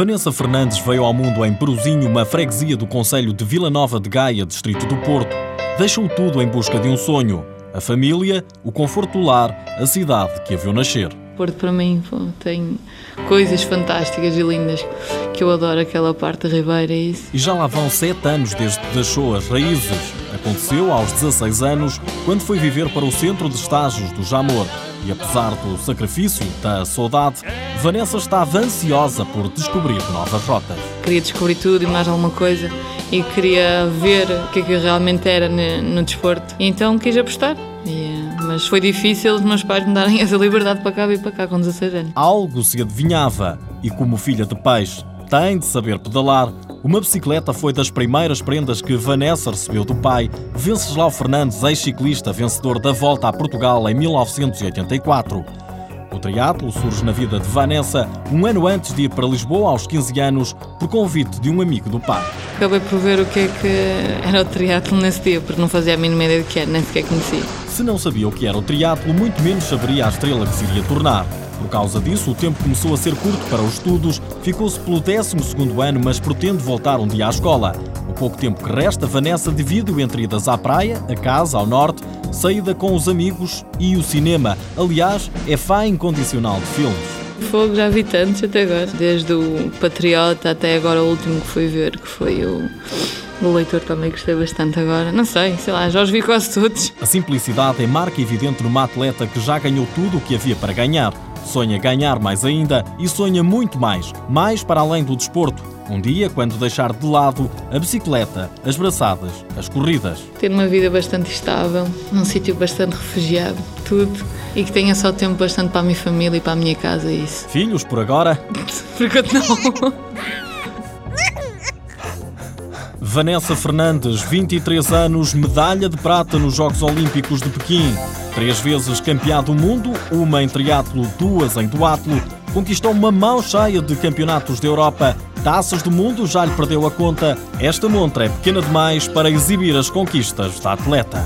Vanessa Fernandes veio ao mundo em Peruzinho, uma freguesia do Conselho de Vila Nova de Gaia, distrito do Porto. Deixou tudo em busca de um sonho: a família, o conforto do lar, a cidade que a viu nascer. Porto para mim tem coisas fantásticas e lindas que eu adoro aquela parte da Ribeira e isso. E já lá vão sete anos desde que deixou as raízes. Aconteceu aos 16 anos, quando foi viver para o centro de estágios do Jamor. E apesar do sacrifício, da saudade, Vanessa estava ansiosa por descobrir novas rotas. Queria descobrir tudo e mais alguma coisa e queria ver o que é que realmente era no, desporto. E então quis apostar. E, mas foi difícil os meus pais me darem essa liberdade para cá vir para cá com 16 anos. Algo se adivinhava e como filha de peixe tem de saber pedalar, uma bicicleta foi das primeiras prendas que Vanessa recebeu do pai, Venceslau Fernandes, ex-ciclista vencedor da Volta a Portugal em 1984. O triatlo surge na vida de Vanessa um ano antes de ir para Lisboa aos 15 anos por convite de um amigo do pai. Acabei por ver o que é que era o triatlo nesse dia, porque não fazia a mínima ideia do que era, nem sequer conhecia. Se não sabia o que era o triatlo, muito menos saberia a estrela que se iria tornar. Por causa disso, o tempo começou a ser curto para os estudos, ficou-se pelo 12 ano, mas pretende voltar um dia à escola. O pouco tempo que resta, Vanessa divide-o entre idas à praia, a casa, ao norte, saída com os amigos e o cinema. Aliás, é fã incondicional de filmes. Fogo já vi tantos até agora, desde o Patriota até agora o último que fui ver, que foi o. O leitor também gostei bastante agora. Não sei, sei lá, já os vi quase todos. A simplicidade é marca evidente numa atleta que já ganhou tudo o que havia para ganhar. Sonha ganhar mais ainda e sonha muito mais, mais para além do desporto. Um dia, quando deixar de lado a bicicleta, as braçadas, as corridas. Ter uma vida bastante estável, num sítio bastante refugiado, tudo. E que tenha só tempo bastante para a minha família e para a minha casa, isso. Filhos, por agora? por enquanto não. Vanessa Fernandes, 23 anos, medalha de prata nos Jogos Olímpicos de Pequim. Três vezes campeã do mundo, uma em triatlo, duas em duatlo. Conquistou uma mão cheia de campeonatos da Europa. Taças do mundo já lhe perdeu a conta. Esta montra é pequena demais para exibir as conquistas da atleta.